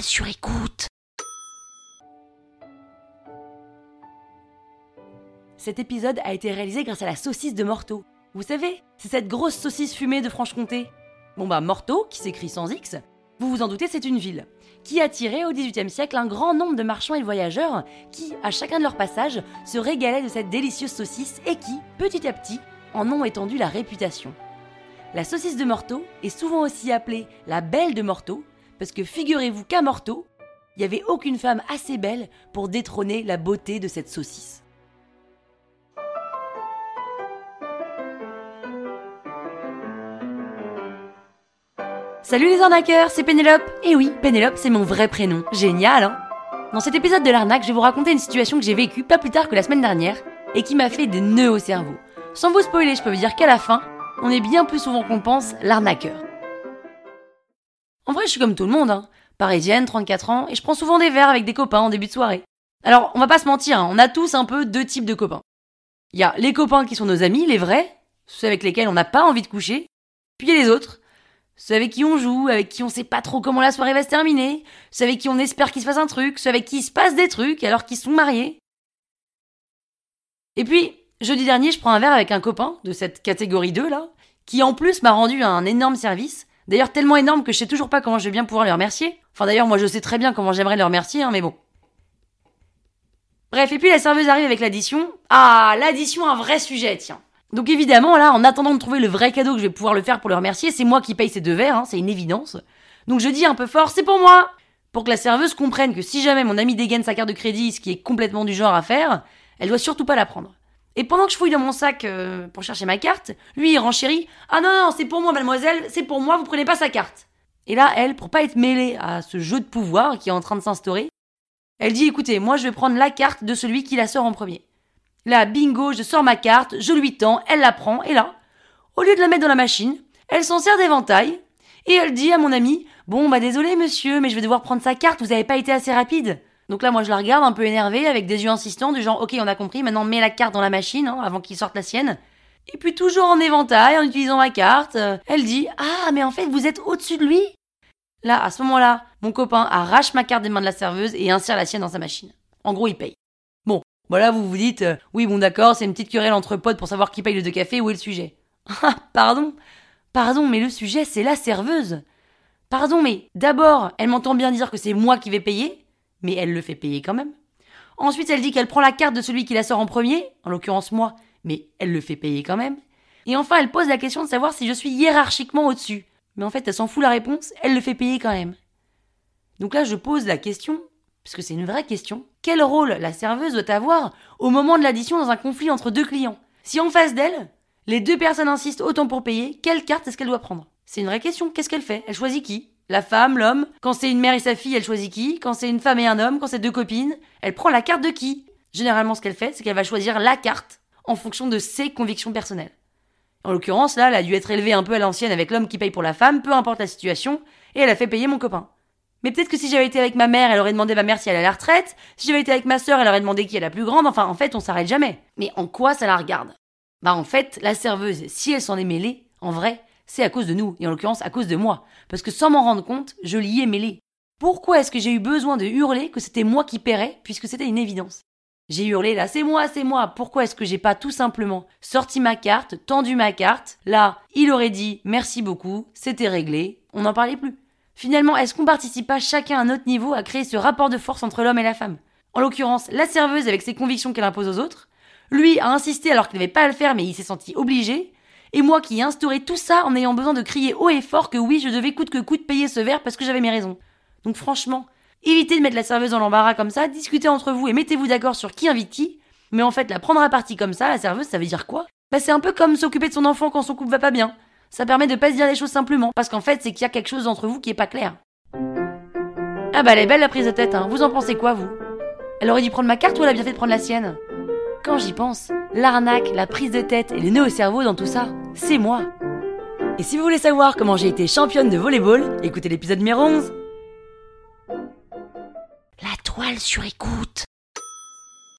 sur écoute. Cet épisode a été réalisé grâce à la saucisse de Morteau. Vous savez, c'est cette grosse saucisse fumée de Franche-Comté. Bon bah Morteau, qui s'écrit sans X, vous vous en doutez, c'est une ville, qui a attiré au XVIIIe siècle un grand nombre de marchands et voyageurs qui, à chacun de leur passage, se régalaient de cette délicieuse saucisse et qui, petit à petit, en ont étendu la réputation. La saucisse de Morteau est souvent aussi appelée la belle de Morteau, parce que figurez-vous qu'à Morteau, il n'y avait aucune femme assez belle pour détrôner la beauté de cette saucisse. Salut les arnaqueurs, c'est Pénélope. Et oui, Pénélope, c'est mon vrai prénom. Génial, hein Dans cet épisode de l'arnaque, je vais vous raconter une situation que j'ai vécue pas plus tard que la semaine dernière et qui m'a fait des nœuds au cerveau. Sans vous spoiler, je peux vous dire qu'à la fin, on est bien plus souvent qu'on pense l'arnaqueur. En vrai, je suis comme tout le monde, hein. Parisienne, 34 ans, et je prends souvent des verres avec des copains en début de soirée. Alors, on va pas se mentir, hein, on a tous un peu deux types de copains. Il y a les copains qui sont nos amis, les vrais, ceux avec lesquels on n'a pas envie de coucher, puis il y a les autres, ceux avec qui on joue, avec qui on sait pas trop comment la soirée va se terminer, ceux avec qui on espère qu'il se passe un truc, ceux avec qui il se passe des trucs alors qu'ils sont mariés. Et puis, jeudi dernier, je prends un verre avec un copain de cette catégorie 2 là, qui en plus m'a rendu un énorme service. D'ailleurs tellement énorme que je sais toujours pas comment je vais bien pouvoir le remercier. Enfin d'ailleurs moi je sais très bien comment j'aimerais le remercier, hein, mais bon. Bref, et puis la serveuse arrive avec l'addition. Ah, l'addition, un vrai sujet, tiens. Donc évidemment, là, en attendant de trouver le vrai cadeau que je vais pouvoir le faire pour le remercier, c'est moi qui paye ces deux verres, hein, c'est une évidence. Donc je dis un peu fort, c'est pour moi Pour que la serveuse comprenne que si jamais mon ami dégaine sa carte de crédit, ce qui est complètement du genre à faire, elle doit surtout pas la prendre. Et pendant que je fouille dans mon sac euh, pour chercher ma carte, lui il renchérit Ah non, non, c'est pour moi, mademoiselle, c'est pour moi, vous prenez pas sa carte. Et là, elle, pour pas être mêlée à ce jeu de pouvoir qui est en train de s'instaurer, elle dit Écoutez, moi je vais prendre la carte de celui qui la sort en premier. Là, bingo, je sors ma carte, je lui tends, elle la prend, et là, au lieu de la mettre dans la machine, elle s'en sert d'éventail, et elle dit à mon ami Bon, bah désolé monsieur, mais je vais devoir prendre sa carte, vous avez pas été assez rapide. Donc là, moi, je la regarde un peu énervée, avec des yeux insistants, du genre Ok, on a compris, maintenant mets la carte dans la machine, hein, avant qu'il sorte la sienne. Et puis, toujours en éventail, en utilisant ma carte, euh, elle dit Ah, mais en fait, vous êtes au-dessus de lui Là, à ce moment-là, mon copain arrache ma carte des mains de la serveuse et insère la sienne dans sa machine. En gros, il paye. Voilà, vous vous dites, euh, oui, bon, d'accord, c'est une petite querelle entre potes pour savoir qui paye le deux cafés, où est le sujet Ah, pardon Pardon, mais le sujet, c'est la serveuse Pardon, mais d'abord, elle m'entend bien dire que c'est moi qui vais payer, mais elle le fait payer quand même. Ensuite, elle dit qu'elle prend la carte de celui qui la sort en premier, en l'occurrence moi, mais elle le fait payer quand même. Et enfin, elle pose la question de savoir si je suis hiérarchiquement au-dessus. Mais en fait, elle s'en fout la réponse, elle le fait payer quand même. Donc là, je pose la question, parce que c'est une vraie question, quel rôle la serveuse doit avoir au moment de l'addition dans un conflit entre deux clients? Si en face d'elle, les deux personnes insistent autant pour payer, quelle carte est-ce qu'elle doit prendre? C'est une vraie question, qu'est-ce qu'elle fait? Elle choisit qui? La femme, l'homme Quand c'est une mère et sa fille, elle choisit qui? Quand c'est une femme et un homme, quand c'est deux copines, elle prend la carte de qui? Généralement, ce qu'elle fait, c'est qu'elle va choisir la carte en fonction de ses convictions personnelles. En l'occurrence, là, elle a dû être élevée un peu à l'ancienne avec l'homme qui paye pour la femme, peu importe la situation, et elle a fait payer mon copain. Mais peut-être que si j'avais été avec ma mère, elle aurait demandé ma mère si elle allait à la retraite. Si j'avais été avec ma sœur, elle aurait demandé qui est la plus grande. Enfin, en fait, on s'arrête jamais. Mais en quoi ça la regarde? Bah, en fait, la serveuse, si elle s'en est mêlée, en vrai, c'est à cause de nous, et en l'occurrence à cause de moi. Parce que sans m'en rendre compte, je l'y ai mêlée. Pourquoi est-ce que j'ai eu besoin de hurler que c'était moi qui paierais, puisque c'était une évidence? J'ai hurlé là, c'est moi, c'est moi. Pourquoi est-ce que j'ai pas tout simplement sorti ma carte, tendu ma carte? Là, il aurait dit merci beaucoup, c'était réglé, on n'en parlait plus. Finalement, est-ce qu'on participe pas chacun à un autre niveau à créer ce rapport de force entre l'homme et la femme? En l'occurrence, la serveuse avec ses convictions qu'elle impose aux autres, lui a insisté alors qu'il n'avait pas à le faire mais il s'est senti obligé, et moi qui ai instauré tout ça en ayant besoin de crier haut et fort que oui, je devais coûte que coûte payer ce verre parce que j'avais mes raisons. Donc franchement, évitez de mettre la serveuse dans l'embarras comme ça, discutez entre vous et mettez-vous d'accord sur qui invite qui, mais en fait la prendre à partie comme ça, la serveuse, ça veut dire quoi? Bah c'est un peu comme s'occuper de son enfant quand son couple va pas bien ça permet de pas se dire les choses simplement, parce qu'en fait, c'est qu'il y a quelque chose entre vous qui est pas clair. Ah bah elle est belle la prise de tête, hein. Vous en pensez quoi, vous? Elle aurait dû prendre ma carte ou elle a bien fait de prendre la sienne? Quand j'y pense, l'arnaque, la prise de tête et les nœuds au cerveau dans tout ça, c'est moi. Et si vous voulez savoir comment j'ai été championne de volleyball, écoutez l'épisode numéro 11. La toile sur écoute.